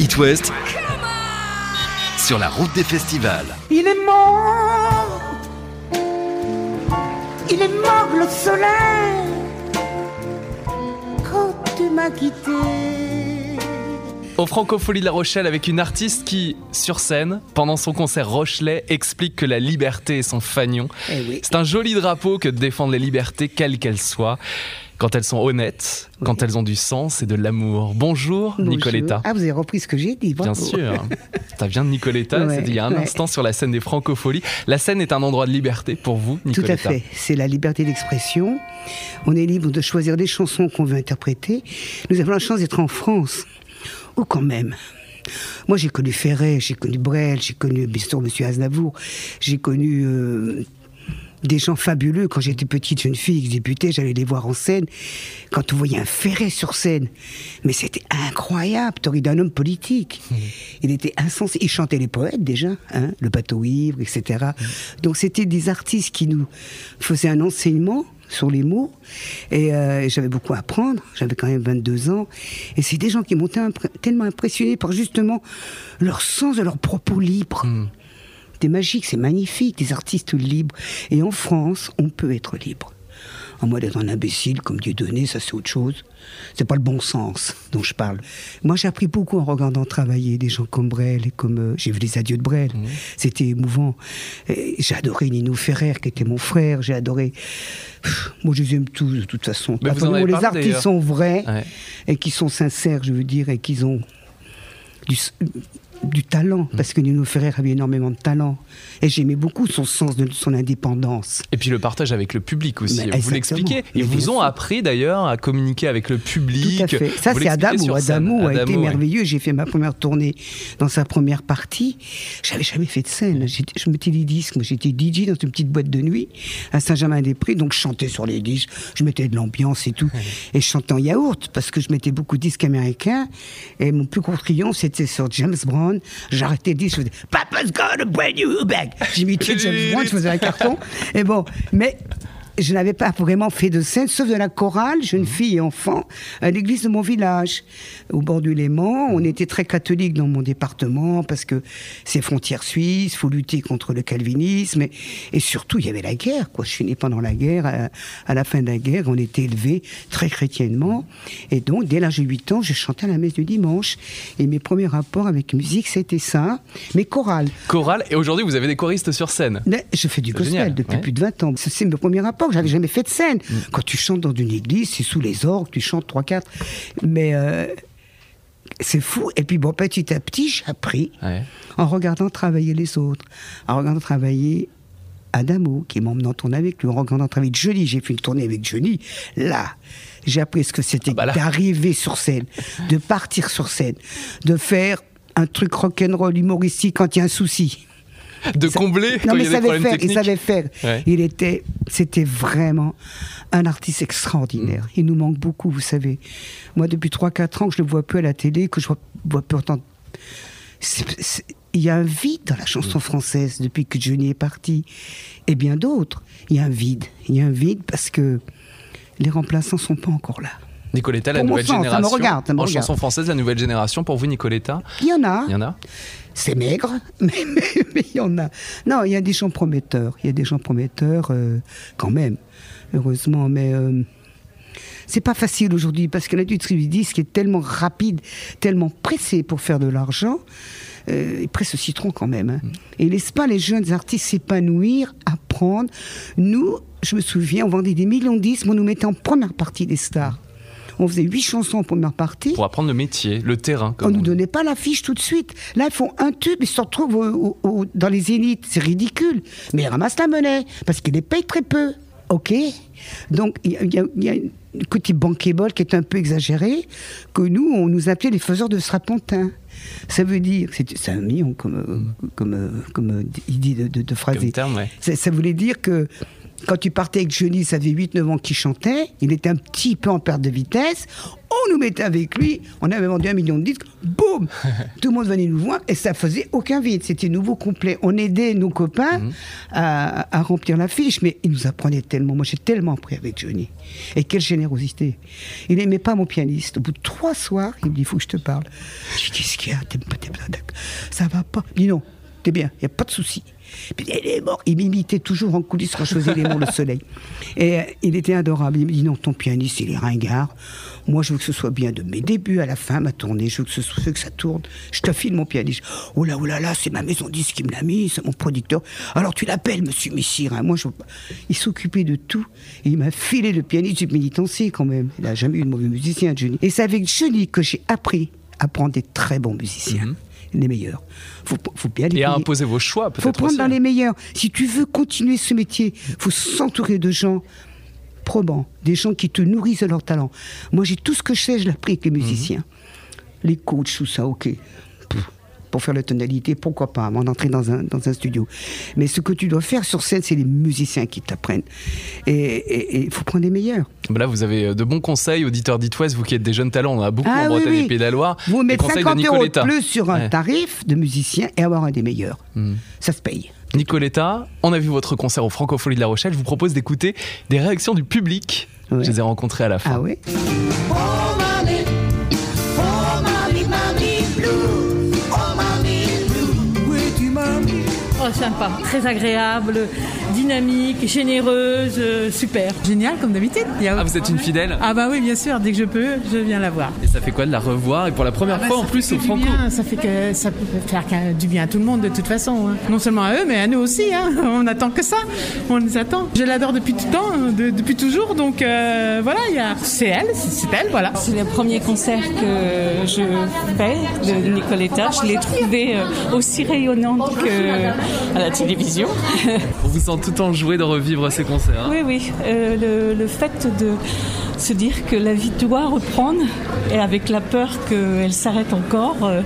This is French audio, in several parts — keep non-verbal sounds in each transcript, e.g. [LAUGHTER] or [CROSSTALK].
It West sur la route des festivals. Il est mort Il est mort le soleil Quand tu m'as quitté Au Francofolie de La Rochelle avec une artiste qui, sur scène, pendant son concert Rochelet, explique que la liberté est son fanion. Eh oui. C'est un joli drapeau que de défendre les libertés, quelles qu'elles soient, quand elles sont honnêtes, quand elles ont du sens et de l'amour. Bonjour, Bonjour. Nicoletta. Ah, vous avez repris ce que j'ai dit, Bien bravo. sûr. Ça vient de Nicoletta, Ouais, il y a un ouais. instant sur la scène des Francopholies. La scène est un endroit de liberté pour vous, Tout Nicoletta. à fait. C'est la liberté d'expression. On est libre de choisir des chansons qu'on veut interpréter. Nous avons la chance d'être en France. Ou quand même. Moi, j'ai connu Ferret, j'ai connu Brel, j'ai connu bien sûr Monsieur Aznavour, j'ai connu euh, des gens fabuleux. Quand j'étais petite jeune fille, que je débutais, j'allais les voir en scène. Quand on voyait un Ferret sur scène, mais c'était incroyable. T'aurais d'un homme politique. Il était insensé. Il chantait les poètes déjà, hein, le bateau ivre, etc. Donc c'était des artistes qui nous faisaient un enseignement sur les mots. Et euh, j'avais beaucoup à apprendre. J'avais quand même 22 ans. Et c'est des gens qui m'ont tellement impressionné par justement leur sens de leurs propos libres. C'était magique, c'est magnifique, des artistes libres. Et en France, on peut être libre. À moi d'être un imbécile comme Dieu donné, ça c'est autre chose. C'est pas le bon sens dont je parle. Moi j'ai appris beaucoup en regardant travailler des gens comme Brel et comme euh, j'ai vu les adieux de Brel. C'était émouvant. J'ai adoré Nino Ferrer qui était mon frère. J'ai adoré. Pff, Moi je les aime tous de toute façon. Mais vous en avez les parlé, artistes sont vrais Ouais. et qui sont sincères, je veux dire, et qu'ils ont du, du talent, parce que Nino Ferrer avait énormément de talent. Et j'aimais beaucoup son sens de son indépendance. Et puis le partage avec le public aussi. Mais vous l'expliquez. Ils vous ont appris d'ailleurs à communiquer avec le public. Tout à fait. Ça, c'est Adamo. Adamo a été ouais. merveilleux. J'ai fait ma première tournée dans sa première partie. J'avais jamais fait de scène. J'étais- Je mettais des disques. Moi, j'étais DJ dans une petite boîte de nuit à Saint-Germain-des-Prés. Donc, je chantais sur les disques. Je mettais de l'ambiance et tout. [LAUGHS] Et je chantais en yaourt parce que je mettais beaucoup de disques américains. Et mon plus gros triomphe, c'était sur James Brown. J'arrêtais le disque. Je faisais Papa's got a brand new bag. J'imitais James Brown. Je faisais un carton. Et bon, mais je n'avais pas vraiment fait de scène, sauf de la chorale, jeune fille et enfant, à l'église de mon village, au bord du Léman. On était très catholique dans mon département parce que c'est frontière suisse, faut lutter contre le calvinisme. Et, et surtout, il y avait la guerre. Quoi. Je suis né pendant la guerre. À, à la fin de la guerre, on était élevé très chrétiennement. Et donc, dès l'âge de 8 ans, je chantais à la messe du dimanche. Et mes premiers rapports avec musique, c'était ça. Mais chorale. Chorale. Et aujourd'hui, vous avez des choristes sur scène. Mais je fais du gospel Génial, depuis ouais. plus de 20 ans. C'est c'est mes premiers rapports. J'avais jamais fait de scène. Quand tu chantes dans une église, c'est sous les orgues, tu chantes 3-4. Mais euh, c'est fou. Et puis bon, petit à petit, j'ai appris Ouais. en regardant travailler les autres, en regardant travailler Adamo, qui m'emmenait en tournée avec lui, en regardant travailler Johnny. J'ai fait une tournée avec Johnny. Là, j'ai appris ce que c'était Ah bah d'arriver sur scène, de partir sur scène, de faire un truc rock'n'roll humoristique quand il y a un souci. De combler Non, quand mais il y a des savait problèmes faire, il techniques. savait faire. Ouais. Il était, c'était vraiment un artiste extraordinaire. Mm. Il nous manque beaucoup, vous savez. Moi, depuis 3-4 ans que je le vois peu à la télé, que je vois, vois peu entendre. Il y a un vide dans la Mm. chanson française depuis que Johnny est parti. Et bien d'autres. Il y a un vide. Il y a un vide parce que les remplaçants sont pas encore là. Nicoletta, la nouvelle sens, ça me génération. regarde, ça me en regarde. chanson française, la nouvelle génération, pour vous, Nicoletta, Il y en a. il y en a C'est maigre, mais [LAUGHS] mais- mais il y en a. Non, il y a des gens prometteurs. Il y a des gens prometteurs euh, quand même, heureusement. Mais euh, c'est pas facile aujourd'hui parce que l'industrie du disque est tellement rapide, tellement pressée pour faire de l'argent. Euh, il presse le citron quand même. hein. Et il laisse pas les jeunes artistes s'épanouir, apprendre. Nous, je me souviens, on vendait des millions de disques, mais on nous mettait en première partie des stars. On faisait huit chansons en première partie. Pour apprendre le métier, le terrain. On Comme nous dit. donnait pas l'affiche tout de suite. Là, ils font un tube, ils se retrouvent au- au- au- dans les zéniths. C'est ridicule. Mais ils ramassent la monnaie parce qu'ils les payent très peu. OK Donc, il y a, y a- y côté bankable qui est un peu exagéré, que nous, on nous appelait les faiseurs de strapontin. Ça veut dire, c'est un million comme, euh, comme, euh, comme euh, idée de, de, de phrasé. Comme terme, ouais. Ça, ça voulait dire que quand tu partais avec Johnny, ça fait 8-9 ans qu'il chantait, il était un petit peu en perte de vitesse, on nous mettait avec lui, on avait vendu un million de disques, boum [LAUGHS] Tout le monde venait nous voir et ça faisait aucun vide, c'était nouveau complet. On aidait nos copains Mhm. à, à remplir l'affiche, mais il nous apprenait tellement. Moi, j'ai tellement appris avec Johnny. Et quelle générosité. Il n'aimait pas mon pianiste. Au bout de trois soirs, il me dit, il faut que je te parle. Je lui dis, qu'est-ce qu'il y a. Ça va pas Il dit, non, t'es bien, il n'y a pas de souci. Puis il est mort. Il m'imitait toujours en coulisses quand je faisais les monts le soleil. Et euh, il était adorable. Il me dit non, ton pianiste, il est ringard. Moi, je veux que ce soit bien de mes débuts à la fin, ma tournée. Je veux que, ce soit, que ça tourne. Je te file mon pianiste. Oh là, oh là là, c'est ma maison disque qui me l'a mis, c'est mon producteur. Alors tu l'appelles, monsieur Messire. hein. Moi. Il s'occupait de tout. Il m'a filé le pianiste du militancier quand même. Il n'a jamais eu de mauvais musicien, Johnny. Et c'est avec Johnny que j'ai appris à prendre des très bons musiciens. Les meilleurs. Faut, faut bien les Mhm. Et à imposer vos choix, faut peut-être prendre aussi. dans les meilleurs. Si tu veux continuer ce métier, faut s'entourer de gens probants, des gens qui te nourrissent de leur talent. Moi, j'ai tout ce que je sais, je l'ai appris avec les musiciens. Les coachs, tout ça, ok. Pour faire la tonalité, pourquoi pas, avant d'entrer dans un, dans un studio. Mais ce que tu dois faire sur scène, c'est les musiciens qui t'apprennent. Et il faut prendre les meilleurs. Bah Là, vous avez euh, de bons conseils, auditeurs d'It West, vous qui êtes des jeunes talents, on en a beaucoup en Ah oui, Bretagne oui. et Pays de la Loire. Vous mettez conseils de 50 euros de plus sur un Ouais. tarif de musicien et avoir un des meilleurs. Ça se paye. Nicoletta, on a vu votre concert au Francophonie de La Rochelle. Je vous propose d'écouter des réactions du public. Ouais. Je les ai rencontrées à la fin. Ah oui Oh, sympa, très agréable, dynamique, généreuse, euh, super. Génial, comme d'habitude. Ah, vous êtes une fidèle Ah bah oui, bien sûr, dès que je peux, je viens la voir. Et ça fait quoi de la revoir Et pour la première Ah bah, fois en plus au Franco bien, Ça fait que ça peut faire qu'un- du bien à tout le monde de toute façon. hein. Non seulement à eux, mais à nous aussi. hein. [LAUGHS] On attend que ça. On les attend. Je l'adore depuis tout le temps, hein, de- depuis toujours. Donc euh, voilà, il y a... c'est elle, c'est c'est elle, voilà. C'est le premier concert que je fais de Nicoletta. Je l'ai trouvée euh, aussi rayonnante qu'à la télévision. [LAUGHS] On vous sent tout enjoué de revivre ces concerts. hein oui, oui. euh, le, le fait de se dire que la vie doit reprendre et avec la peur qu'elle s'arrête encore. euh,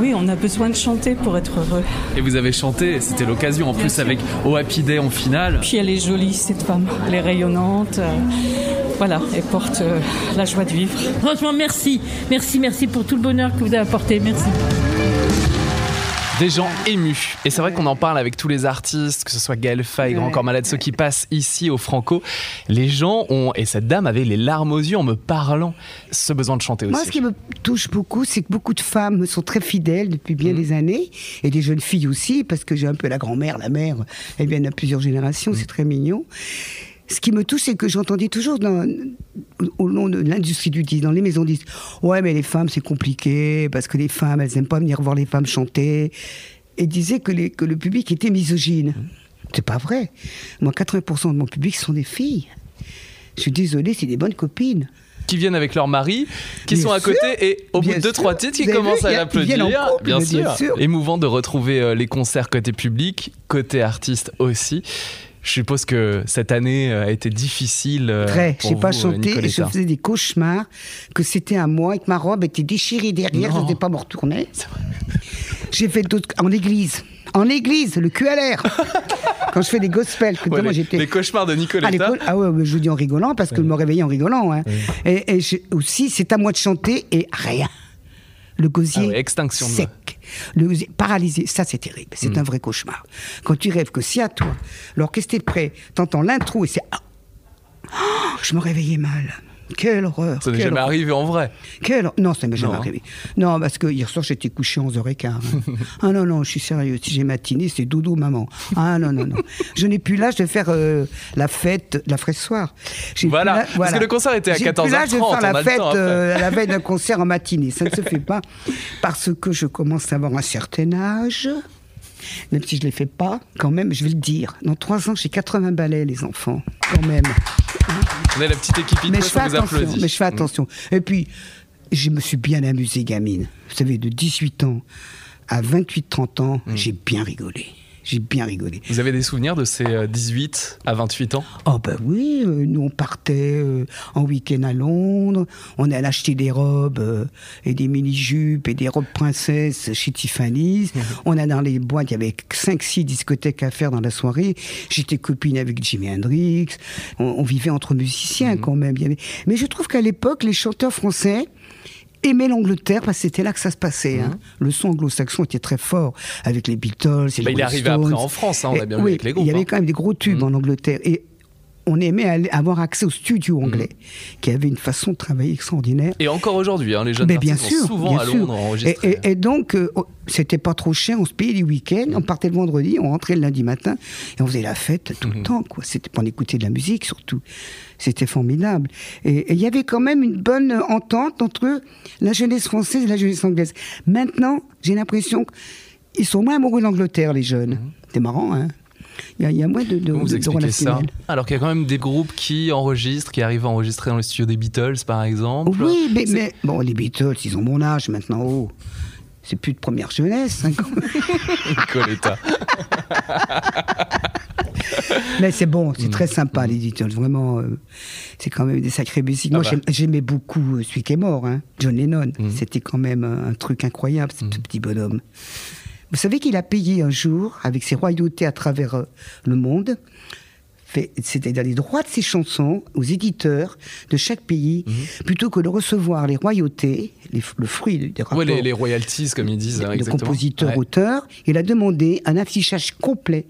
oui, on a besoin de chanter pour être heureux. Et vous avez chanté, c'était l'occasion en plus sûr. avec Oh Happy Day en finale. Puis elle est jolie, cette femme. Elle est rayonnante. euh, voilà, elle porte la joie de vivre. Franchement, merci. Merci, merci pour tout le bonheur que vous avez apporté. Merci. Des gens émus. Et c'est vrai qu'on en parle avec tous les artistes, que ce soit Gaël Faye, Grand Corps Malade, ceux qui passent ici au Franco. Les gens ont, et cette dame avait les larmes aux yeux en me parlant, ce besoin de chanter aussi. Moi, ce qui me touche beaucoup, c'est que beaucoup de femmes sont très fidèles depuis bien Mhm. des années, et des jeunes filles aussi, parce que j'ai un peu la grand-mère, la mère, elles viennent à plusieurs générations, Mhm. c'est très mignon. Ce qui me touche, c'est que j'entendais toujours dans, au long de l'industrie du disque, dans les maisons disques, ouais, mais les femmes, c'est compliqué, parce que les femmes, elles n'aiment pas venir voir les femmes chanter, et disaient que, les- que le public était misogyne. C'est pas vrai. Moi, 80% de mon public sont des filles. Je suis désolée, c'est des bonnes copines. Qui viennent avec leur mari, qui Bien sont à sûr. côté, et au bout de deux, sûr. trois titres, qui commencent vu, à l'applaudir. Bien bien sûr. sûr. Émouvant de retrouver euh, les concerts côté public, côté artiste aussi. Je suppose que cette année euh, a été difficile. euh, Très. pour J'ai pas euh, chanté et je faisais des cauchemars que c'était à moi et que ma robe était déchirée derrière. Non. Je n'osais pas me retourner. [LAUGHS] J'ai fait d'autres en église. En église, le cul à l'air. Quand je fais des gospels, que Ouais, moi les, j'étais. les cauchemars de Nicoletta. l'école. Ah ouais, je vous dis en rigolant parce que je me réveillais en rigolant. hein. Et, aussi, c'est à moi de chanter et rien. Le gosier Ah ouais, extinction de voix. sec. Le gosier paralysé. Ça, c'est terrible. C'est Mm. un vrai cauchemar. Quand tu rêves que si à toi, l'orchestre est prêt, t'entends l'intro et c'est. Ah Oh, je me réveillais mal. Quelle horreur. Ça n'est jamais horreur. arrivé en vrai. Quelle Non, ça m'est jamais Non. arrivé. Non, parce que hier soir, j'étais couché à 11h15. hein. [LAUGHS] ah non, non, je suis sérieux. Si j'ai matiné, c'est dodo, maman. Ah non, non, non. Je n'ai plus l'âge de faire euh, la fête, la fraise soir. J'ai Voilà, parce que le concert était à J'ai plus l'âge de 14h30, faire la fête euh, la veille d'un concert en matinée. Ça ne se fait pas. Parce que je commence à avoir un certain âge. Même si je ne les fais pas, quand même, je vais le dire. Dans trois ans, j'ai 80 balais, les enfants. Quand même. On est la petite équipe Mais je fais vous attention. Mais je fais attention. Et puis, je me suis bien amusée, gamine. Vous savez, de 18 ans à 28-30 ans, Mm. j'ai bien rigolé. J'ai bien rigolé. Vous avez des souvenirs de ces euh, 18 à 28 ans? Oh ben oui, euh, nous on partait euh, en week-end à Londres, on allait acheter des robes euh, et des mini-jupes et des robes princesses chez Tiffany's. On a dans les boîtes, il y avait 5-6 discothèques à faire dans la soirée. J'étais copine avec Jimi Hendrix. On, on vivait entre musiciens quand même. Il y avait... Mais je trouve qu'à l'époque, les chanteurs français aimaient l'Angleterre parce que c'était là que ça se passait. hein. Le son anglo-saxon était très fort avec les Beatles. Et Bah, les il est arrivé après en France, hein, on a Et bien vu oui, avec les groupes. Il y avait hein. quand même des gros tubes Mm. en Angleterre. Et on aimait aller- avoir accès aux studios anglais, Mm. qui avaient une façon de travailler extraordinaire. Et encore aujourd'hui, hein, les jeunes Mais bien sûr, souvent bien à. Londres. Et, et- et donc, euh, oh, c'était pas trop cher, on se payait les week-ends, on partait le vendredi, on rentrait le lundi matin, et on faisait la fête tout le temps, quoi. C'était pour écouter de la musique, surtout. C'était formidable. Et il y avait quand même une bonne entente entre la jeunesse française et la jeunesse anglaise. Maintenant, j'ai l'impression qu'ils sont moins amoureux de l'Angleterre, les jeunes. C'est marrant, hein il y, a, il y a moins de, de, vous de- expliquez ça. Alors qu'il y a quand même des groupes qui enregistrent, qui arrivent à enregistrer dans le studio des Beatles, par exemple. Oui, mais, bon, les Beatles, ils ont mon âge maintenant. Oh, c'est plus de première jeunesse. hein. Nicoletta. [LAUGHS] [LAUGHS] mais c'est bon, c'est Mm. très sympa, les Beatles. Vraiment, euh, c'est quand même des sacrées musiques. Moi, Ah bah. j'aimais beaucoup euh, celui qui est mort, hein, John Lennon. Mm. C'était quand même un, un truc incroyable, ce petit bonhomme. Vous savez qu'il a payé un jour, avec ses royautés à travers euh, le monde, c'est-à-dire les droits de ses chansons aux éditeurs de chaque pays, Mm-hmm. plutôt que de recevoir les royautés, les- le fruit des rapports Ouais, les, les royalties, comme ils disent. hein, de exactement. compositeur, Ouais. auteur, il a demandé un affichage complet,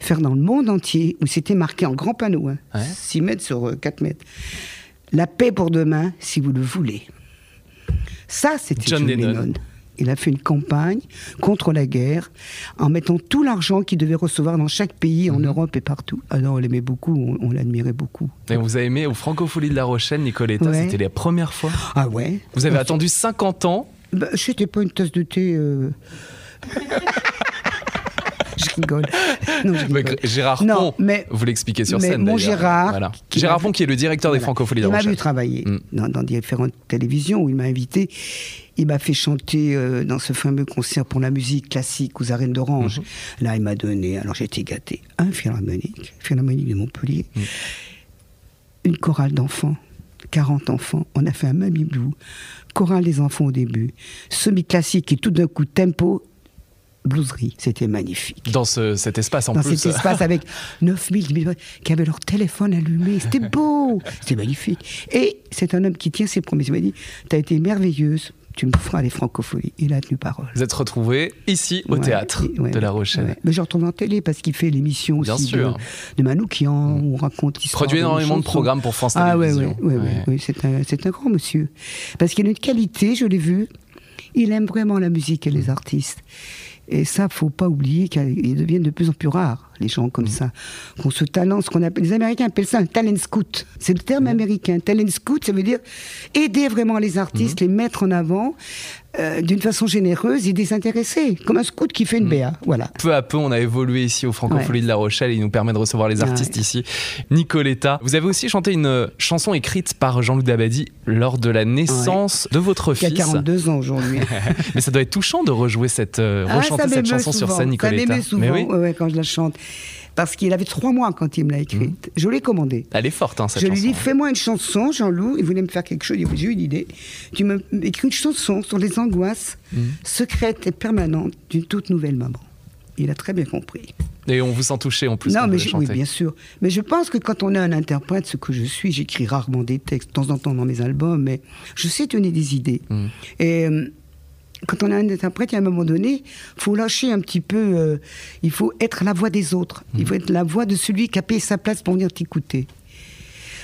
faire dans le monde entier, où c'était marqué en grand panneau, hein, Ouais. 6 mètres sur euh, 4 mètres. La paix pour demain, si vous le voulez. Ça, c'était John John, Lennon. Lennon. Il a fait une campagne contre la guerre en mettant tout l'argent qu'il devait recevoir dans chaque pays, Mhm. en Europe et partout. Alors, on l'aimait beaucoup, on, on l'admirait beaucoup. Et vous avez aimé au Francofolie de La Rochelle, Nicoletta, Ouais. c'était la première fois. Ah ouais Vous avez attendu 50 ans. Bah, C'était pas une tasse de thé. euh. [LAUGHS] je rigole. Non, je Mais rigole. Gérard Non, Pont, mais- vous l'expliquez sur mais scène. mon. Gérard, Voilà. qui Gérard Pont, qui est le directeur des. Francopholies de Il m'a vu travailler Mm. dans, dans différentes télévisions où il m'a invité. Il m'a fait chanter euh, dans ce fameux concert pour la musique classique aux arènes d'Orange. Mhm. Là, il m'a donné, alors j'ai été gâté, un philharmonique, philharmonique de Montpellier, Mm. une chorale d'enfants, 40 enfants. On a fait un Mamie Blue, chorale des enfants au début, semi-classique et tout d'un coup tempo, blueserie. C'était magnifique Dans ce- cet espace en dans plus. cet espace avec [LAUGHS] 9000 1000 qui avaient leur téléphone allumé. C'était [LAUGHS] beau, c'était magnifique. Et c'est un homme qui tient ses promesses. Il m'a dit Tu as été merveilleuse, tu me feras les francophonies. Il a tenu parole. Vous êtes retrouvés ici au Ouais, théâtre et- ouais, de La Rochelle. ouais. Mais je retrouve en télé parce qu'il fait l'émission aussi sûr. de, de Manoukian, où on raconte l'histoire. Produit énormément de programmes pour France Ah Télévisions. ouais, ouais, ouais, Ouais. ouais, c'est un, c'est un grand monsieur. Parce qu'il a une qualité, je l'ai vu, il aime vraiment la musique et les artistes. Et ça, faut pas oublier qu'ils deviennent de plus en plus rares, les gens Mm. comme ça. Qu'on ce talent, ce qu'on appelle, les Américains appellent ça un talent scout. C'est le terme américain. Talent scout, ça veut dire aider vraiment les artistes, Mm. les mettre en avant euh, d'une façon généreuse et désintéressée, comme un scout qui fait Mm. une BA. Voilà. Peu à peu, on a évolué ici au Francophonie Ouais. de La Rochelle et il nous permet de recevoir les artistes Ouais. ici. Nicoletta, vous avez aussi chanté une chanson écrite par Jean-Loup Dabadi lors de la naissance de votre Qui a fils. 42 ans aujourd'hui. [LAUGHS] Mais ça doit être touchant de rejouer cette, euh, Ah, rechanter cette chanson sur scène, Nicoletta. Ça souvent Mais oui, quand je la chante. Parce qu'il avait trois mois quand il me l'a écrite. Je l'ai commandée. elle est forte, hein, cette Je chanson. lui dis, fais-moi une chanson, Jean-Loup. Il voulait me faire quelque chose. Il dit, j'ai une idée. Tu m'écris une chanson sur les angoisses Mm. secrètes et permanentes d'une toute nouvelle maman. Il a très bien compris. Et on vous sent touché en plus non, mais je- oui, bien sûr. Mais je pense que quand on est un interprète, ce que je suis, j'écris rarement des textes, de temps en temps dans mes albums, mais je sais donner des idées. Mm. Et euh, quand on est un interprète, à un moment donné, faut lâcher un petit peu. euh, il faut être la voix des autres. Il faut être la voix de celui qui a payé sa place pour venir t'écouter.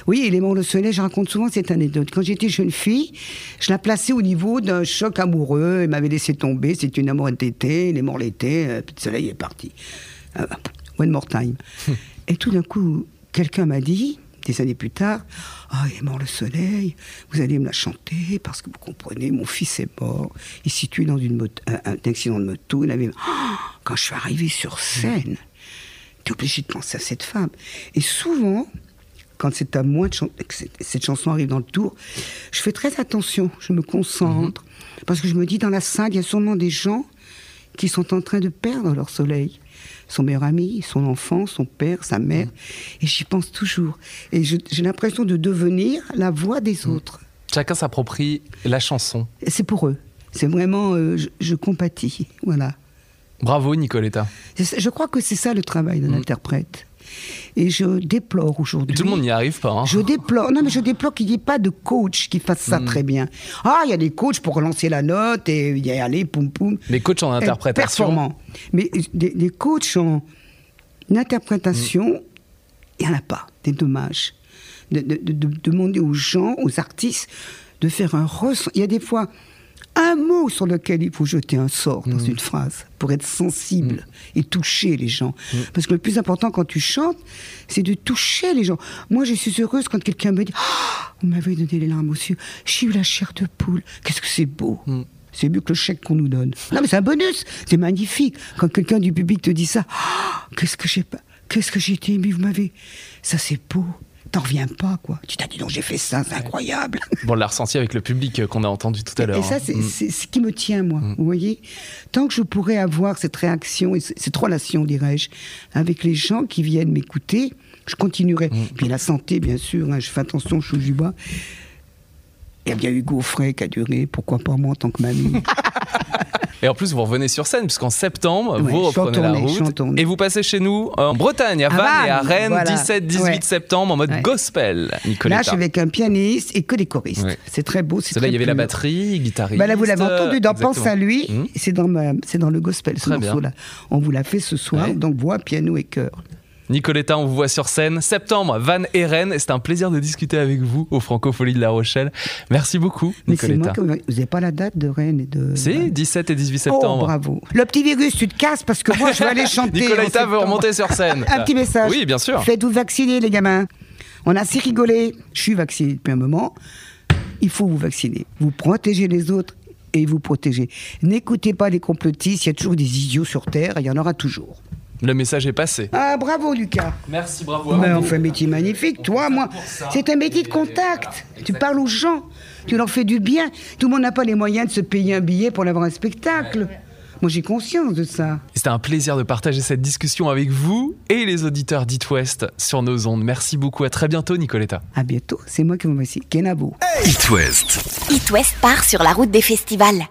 Oui, morts le soleil, je raconte souvent cette anecdote. Quand j'étais jeune fille, je la plaçais au niveau d'un choc amoureux. Il m'avait laissé tomber, c'est une amourette d'été, les morts l'été, euh, puis le soleil est parti. Euh, one more time. [LAUGHS] et tout d'un coup, quelqu'un m'a dit, des années plus tard, Ah, il est mort le soleil, vous allez me la chanter, parce que vous comprenez, mon fils est mort. Il s'est tué dans une moto, un, un accident de moto. Il avait... [GASPS] Quand je suis arrivé sur scène, tu es obligé de penser à cette femme. Et souvent, quand c'est à moi de cette- cette chanson arrive dans le tour, je fais très attention, je me concentre, parce que je me dis, dans la salle, il y a sûrement des gens qui sont en train de perdre leur soleil. Son meilleur ami, son enfant, son père, sa mère. Et j'y pense toujours. Et j'ai l'impression de devenir la voix des autres. Chacun s'approprie la chanson. C'est pour eux. C'est vraiment, euh, je, je compatis. Voilà. Bravo Nicoletta. Je crois que c'est ça le travail d'un interprète. Et je déplore aujourd'hui. Tout le monde n'y arrive pas. hein. Je déplore, non mais je déplore qu'il n'y ait pas de coach qui fasse ça très bien. Ah, il y a des coachs pour relancer la note et y aller, poum poum. Les coachs en Être interprétation. Performant. Mais des, des coachs en interprétation, il n'y en a pas. C'est dommage. De, de- de- de demander aux gens, aux artistes, de faire un ressent. Il y a des fois un mot sur lequel il faut jeter un sort dans une phrase pour être sensible et toucher les gens. Parce que le plus important quand tu chantes, c'est de toucher les gens. Moi, je suis heureuse quand quelqu'un me dit Ah, Vous m'avez donné les larmes aux yeux, j'ai eu la chair de poule. Qu'est-ce que c'est beau C'est mieux que le chèque qu'on nous donne. Non, mais c'est un bonus. C'est magnifique. Quand quelqu'un du public te dit ça, Ah, qu'est-ce que j'ai pas, qu'est-ce que j'ai été ému, vous m'avez. Ça, c'est beau. T'en reviens pas, quoi. Tu t'as dit non, j'ai fait ça, c'est incroyable. [LAUGHS] Bon, on l'a ressenti avec le public euh, qu'on a entendu tout à l'heure. Et ça, hein. c'est Mm. c'est ce qui me tient, moi. Vous voyez Tant que je pourrais avoir cette réaction, et cette relation, dirais-je, avec les gens qui viennent m'écouter, je continuerai. Puis la santé, bien sûr, hein, je fais attention, je touche du bois. Il y a bien Hugo Frey qui a duré, pourquoi pas moi en tant que mamie? [LAUGHS] Et en plus, vous revenez sur scène, puisqu'en septembre, Ouais, vous reprenez la tournée, route. Et vous passez chez nous en Bretagne, à À Vannes et à Rennes, voilà. 17-18 Ouais. septembre, en mode Ouais. gospel, Là, je suis avec un pianiste et que des choristes. C'est très beau. c'est là, il y avait la batterie, guitariste. Bah là, vous l'avez entendu dans exactement. Pense à lui. Mm. C'est dans, ma- dans le gospel, ce morceau-là. On vous l'a fait ce soir, donc voix, piano et chœur. Nicoletta, on vous voit sur scène. Septembre, Rennes. Et c'est un plaisir de discuter avec vous au Francofolie de La Rochelle. Merci beaucoup, Mais moi Nicoletta. qui... Vous n'avez pas la date de Rennes et de... C'est 17 et 18 Oh, septembre. bravo. Le petit virus, tu te casses parce que moi, je vais aller chanter. [LAUGHS] Nicoletta veut remonter sur scène. [LAUGHS] Un petit message. Oui, bien sûr. Faites-vous vacciner, les gamins. On a assez rigolé. Je suis vacciné depuis un moment. Il faut vous vacciner. Vous protégez les autres et vous protégez. N'écoutez pas les complotistes. Il y a toujours des idiots sur Terre. et Il y en aura toujours. Le message est passé. Ah, bravo, Lucas. Merci, bravo. Mais on fait un métier magnifique. Toi, moi, c'est un métier de contact. Tu parles aux gens. Tu leur fais du bien. Tout le monde n'a pas les moyens de se payer un billet pour aller voir un spectacle. Moi, j'ai conscience de ça. C'était un plaisir de partager cette discussion avec vous et les auditeurs d'It West sur nos ondes. Merci beaucoup. À très bientôt, Nicoletta. À bientôt. C'est moi qui vous remercie. Kenavo. It West. It West part sur la route des festivals.